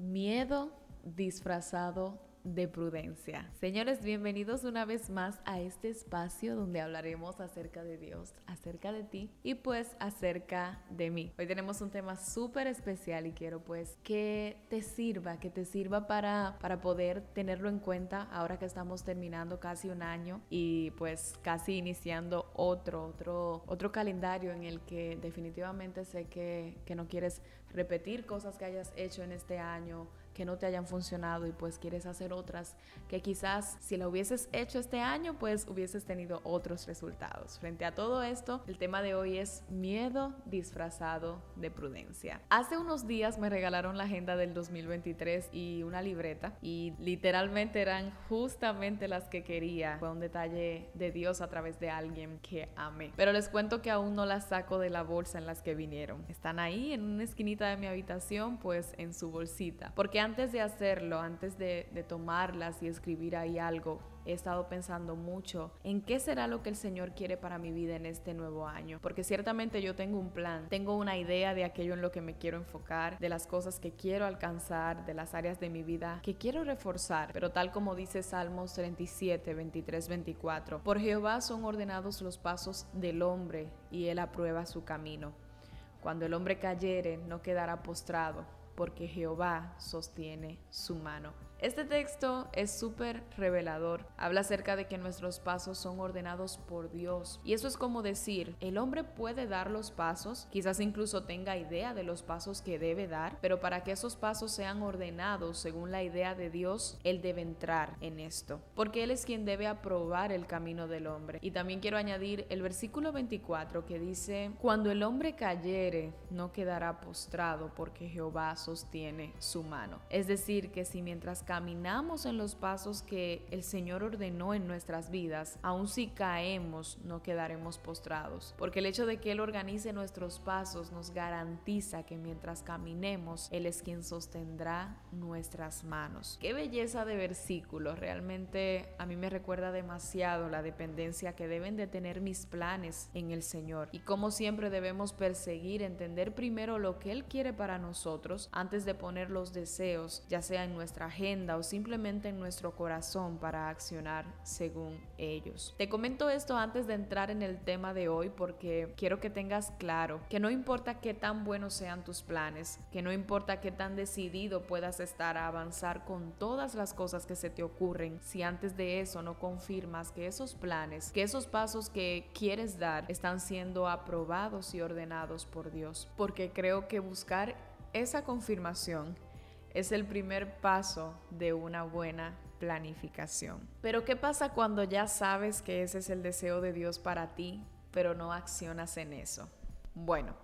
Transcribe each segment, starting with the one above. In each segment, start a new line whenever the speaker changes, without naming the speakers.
Miedo disfrazado de prudencia. Señores, bienvenidos una vez más a este espacio donde hablaremos acerca de Dios, acerca de ti y pues acerca de mí. Hoy tenemos un tema súper especial y quiero pues que te sirva, que te sirva para, para poder tenerlo en cuenta ahora que estamos terminando casi un año y pues casi iniciando otro, otro, otro calendario en el que definitivamente sé que, que no quieres repetir cosas que hayas hecho en este año que no te hayan funcionado y pues quieres hacer otras que quizás si la hubieses hecho este año pues hubieses tenido otros resultados. Frente a todo esto, el tema de hoy es miedo disfrazado de prudencia. Hace unos días me regalaron la agenda del 2023 y una libreta y literalmente eran justamente las que quería. Fue un detalle de Dios a través de alguien que amé. Pero les cuento que aún no las saco de la bolsa en las que vinieron. Están ahí en una esquinita de mi habitación pues en su bolsita. Porque antes de hacerlo, antes de, tomarlas y escribir ahí algo, he estado pensando mucho en qué será lo que el Señor quiere para mi vida en este nuevo año. Porque ciertamente yo tengo un plan, tengo una idea de aquello en lo que me quiero enfocar, de las cosas que quiero alcanzar, de las áreas de mi vida que quiero reforzar. Pero tal como dice Salmos 37, 23, 24, por Jehová son ordenados los pasos del hombre y él aprueba su camino. Cuando el hombre cayere, no quedará postrado porque Jehová sostiene su mano. Este texto es súper revelador. Habla acerca de que nuestros pasos son ordenados por Dios. Y eso es como decir, el hombre puede dar los pasos, quizás incluso tenga idea de los pasos que debe dar, pero para que esos pasos sean ordenados según la idea de Dios, él debe entrar en esto. Porque él es quien debe aprobar el camino del hombre. Y también quiero añadir el versículo 24 que dice, cuando el hombre cayere, no quedará postrado porque Jehová sostiene su mano. Es decir, que si mientras caminamos en los pasos que el Señor ordenó en nuestras vidas, aun si caemos, no quedaremos postrados. Porque el hecho de que Él organice nuestros pasos nos garantiza que mientras caminemos, Él es quien sostendrá nuestras manos. Qué belleza de versículo. Realmente a mí me recuerda demasiado la dependencia que deben de tener mis planes en el Señor. Y como siempre debemos perseguir, entender primero lo que Él quiere para nosotros antes de poner los deseos, ya sea en nuestra agenda, o simplemente en nuestro corazón para accionar según ellos. Te comento esto antes de entrar en el tema de hoy porque quiero que tengas claro que no importa qué tan buenos sean tus planes, que no importa qué tan decidido puedas estar a avanzar con todas las cosas que se te ocurren, si antes de eso no confirmas que esos planes, que esos pasos que quieres dar están siendo aprobados y ordenados por Dios. Porque creo que buscar esa confirmación es el primer paso de una buena planificación. Pero ¿qué pasa cuando ya sabes que ese es el deseo de Dios para ti, pero no accionas en eso? Bueno,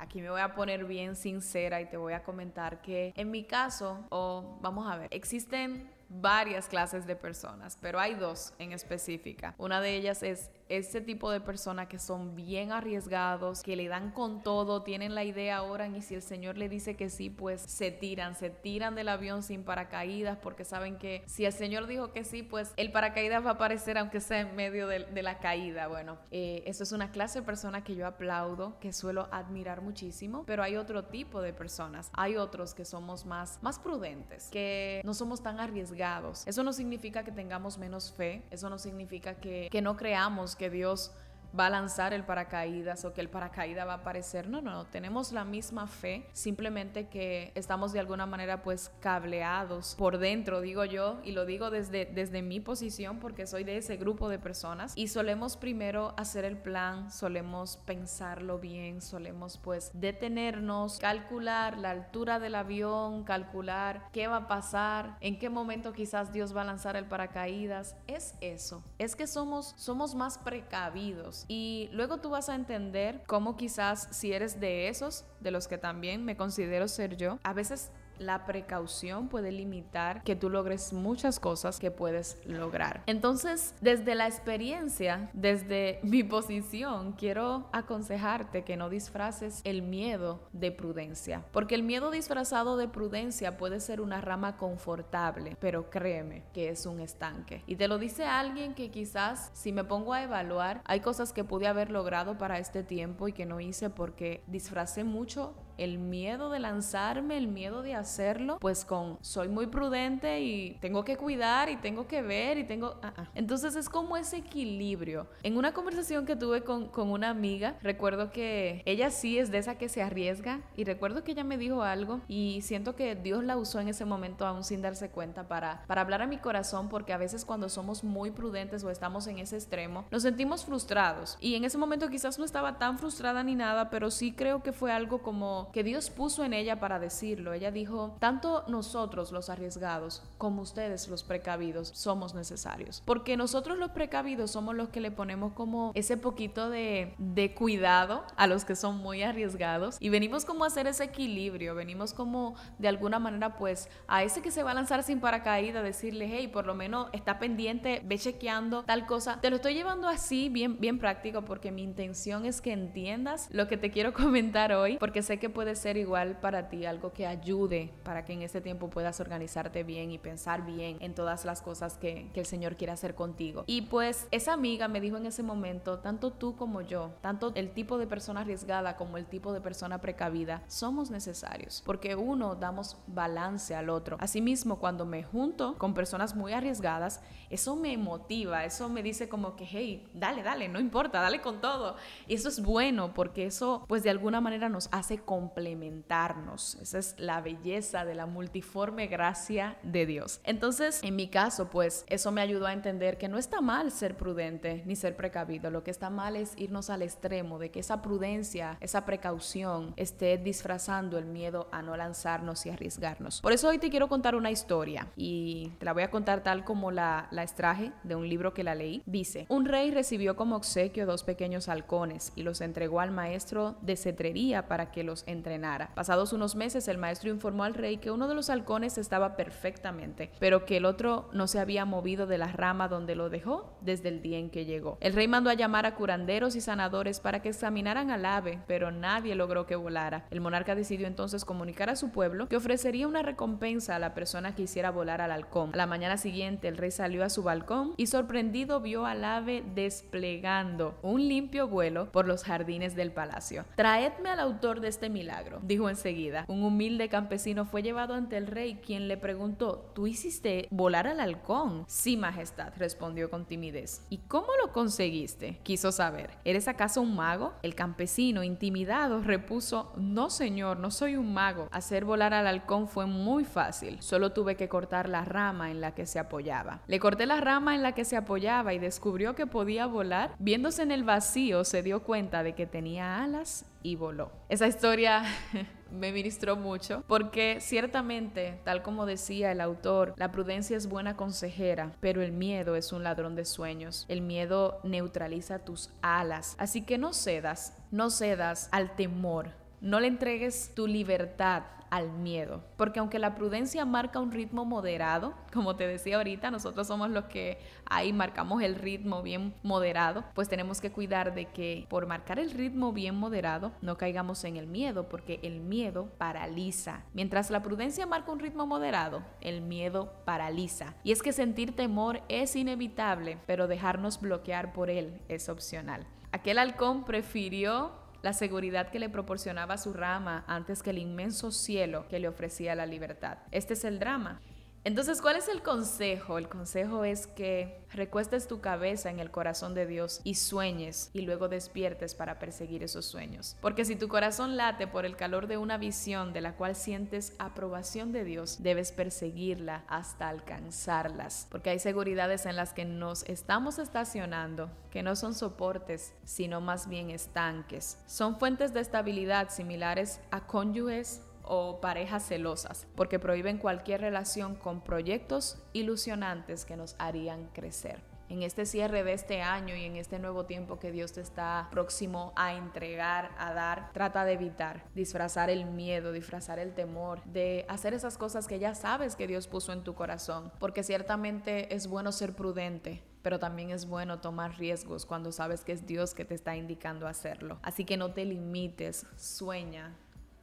Aquí me voy a poner bien sincera y te voy a comentar que en mi caso, o vamos a ver, existen varias clases de personas, pero hay dos en específica. Una de ellas es ese tipo de personas que son bien arriesgados, que le dan con todo, tienen la idea ahora y si el Señor le dice que sí, pues se tiran, se tiran del avión sin paracaídas porque saben que si el Señor dijo que sí, pues el paracaídas va a aparecer aunque sea en medio de, la caída. Bueno, eh, eso es una clase de personas que yo aplaudo, que suelo admirar muchísimo, pero hay otro tipo de personas. Hay otros que somos más, más prudentes, que no somos tan arriesgados. Eso no significa que tengamos menos fe, eso no significa que, que no creamos que Dios va a lanzar el paracaídas o que el paracaídas va a aparecer. No, no, no, tenemos la misma fe, simplemente que estamos de alguna manera pues cableados por dentro, digo yo, y lo digo desde, desde mi posición porque soy de ese grupo de personas y solemos primero hacer el plan, solemos pensarlo bien, solemos pues detenernos, calcular la altura del avión, calcular qué va a pasar, en qué momento quizás Dios va a lanzar el paracaídas. Es eso, es que somos, somos más precavidos y luego tú vas a entender cómo quizás si eres de esos, de los que también me considero ser yo, a veces la precaución puede limitar que tú logres muchas cosas que puedes lograr. Entonces, desde la experiencia, desde mi posición, quiero aconsejarte que no disfraces el miedo de prudencia, porque el miedo disfrazado de prudencia puede ser una rama confortable, pero créeme que es un estanque. Y te lo dice alguien que quizás si me pongo a evaluar, hay cosas que pude haber logrado para este tiempo y que no hice porque disfracé mucho el miedo de lanzarme, el miedo de hacerlo, pues con soy muy prudente y tengo que cuidar y tengo que ver y tengo... Ah, ah. Entonces es como ese equilibrio. En una conversación que tuve con, con una amiga, recuerdo que ella sí es de esa que se arriesga y recuerdo que ella me dijo algo y siento que Dios la usó en ese momento aún sin darse cuenta para, para hablar a mi corazón porque a veces cuando somos muy prudentes o estamos en ese extremo, nos sentimos frustrados. Y en ese momento quizás no estaba tan frustrada ni nada, pero sí creo que fue algo como que Dios puso en ella para decirlo. Ella dijo, tanto nosotros los arriesgados como ustedes los precavidos somos necesarios. Porque nosotros los precavidos somos los que le ponemos como ese poquito de, de cuidado a los que son muy arriesgados y venimos como a hacer ese equilibrio, venimos como de alguna manera pues a ese que se va a lanzar sin paracaídas, decirle, hey, por lo menos está pendiente, ve chequeando tal cosa. Te lo estoy llevando así, bien, bien práctico, porque mi intención es que entiendas lo que te quiero comentar hoy, porque sé que puede ser igual para ti, algo que ayude para que en este tiempo puedas organizarte bien y pensar bien en todas las cosas que, que el Señor quiere hacer contigo. Y pues esa amiga me dijo en ese momento, tanto tú como yo, tanto el tipo de persona arriesgada como el tipo de persona precavida, somos necesarios, porque uno damos balance al otro. Asimismo, cuando me junto con personas muy arriesgadas, eso me motiva, eso me dice como que, hey, dale, dale, no importa, dale con todo. Y eso es bueno porque eso, pues de alguna manera nos hace complementarnos. Esa es la belleza de la multiforme gracia de Dios. Entonces, en mi caso, pues eso me ayudó a entender que no está mal ser prudente ni ser precavido. Lo que está mal es irnos al extremo de que esa prudencia, esa precaución esté disfrazando el miedo a no lanzarnos y arriesgarnos. Por eso hoy te quiero contar una historia y te la voy a contar tal como la, la extraje de un libro que la leí. Dice, un rey recibió como obsequio dos pequeños halcones y los entregó al maestro de cetrería para que los entrenara. Pasados unos meses, el maestro informó al rey que uno de los halcones estaba perfectamente, pero que el otro no se había movido de la rama donde lo dejó desde el día en que llegó. El rey mandó a llamar a curanderos y sanadores para que examinaran al ave, pero nadie logró que volara. El monarca decidió entonces comunicar a su pueblo que ofrecería una recompensa a la persona que hiciera volar al halcón. A la mañana siguiente, el rey salió a su balcón y sorprendido vio al ave desplegando un limpio vuelo por los jardines del palacio. Traedme al autor de este milagro, dijo enseguida. Un humilde campesino fue llevado ante el rey, quien le preguntó, ¿tú hiciste volar al halcón? Sí, majestad, respondió con timidez. ¿Y cómo lo conseguiste? Quiso saber. ¿Eres acaso un mago? El campesino, intimidado, repuso, no señor, no soy un mago. Hacer volar al halcón fue muy fácil. Solo tuve que cortar la rama en la que se apoyaba. Le corté la rama en la que se apoyaba y descubrió que podía volar. Viéndose en el vacío, se dio cuenta de que tenía alas y voló. Esa historia me ministró mucho porque ciertamente, tal como decía el autor, la prudencia es buena consejera, pero el miedo es un ladrón de sueños. El miedo neutraliza tus alas. Así que no cedas, no cedas al temor. No le entregues tu libertad al miedo. Porque aunque la prudencia marca un ritmo moderado, como te decía ahorita, nosotros somos los que ahí marcamos el ritmo bien moderado, pues tenemos que cuidar de que por marcar el ritmo bien moderado no caigamos en el miedo, porque el miedo paraliza. Mientras la prudencia marca un ritmo moderado, el miedo paraliza. Y es que sentir temor es inevitable, pero dejarnos bloquear por él es opcional. Aquel halcón prefirió la seguridad que le proporcionaba su rama antes que el inmenso cielo que le ofrecía la libertad. Este es el drama. Entonces, ¿cuál es el consejo? El consejo es que recuestes tu cabeza en el corazón de Dios y sueñes y luego despiertes para perseguir esos sueños. Porque si tu corazón late por el calor de una visión de la cual sientes aprobación de Dios, debes perseguirla hasta alcanzarlas. Porque hay seguridades en las que nos estamos estacionando que no son soportes, sino más bien estanques. Son fuentes de estabilidad similares a cónyuges o parejas celosas, porque prohíben cualquier relación con proyectos ilusionantes que nos harían crecer. En este cierre de este año y en este nuevo tiempo que Dios te está próximo a entregar, a dar, trata de evitar, disfrazar el miedo, disfrazar el temor, de hacer esas cosas que ya sabes que Dios puso en tu corazón, porque ciertamente es bueno ser prudente, pero también es bueno tomar riesgos cuando sabes que es Dios que te está indicando hacerlo. Así que no te limites, sueña,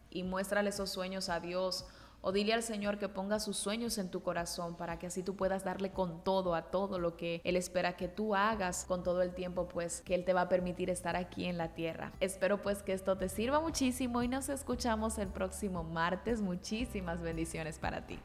y muéstrale esos sueños a Dios o dile al Señor que ponga sus sueños en tu corazón para que así tú puedas darle con todo a todo lo que Él espera que tú hagas con todo el tiempo pues que Él te va a permitir estar aquí en la tierra. Espero pues que esto te sirva muchísimo y nos escuchamos el próximo martes. Muchísimas bendiciones para ti.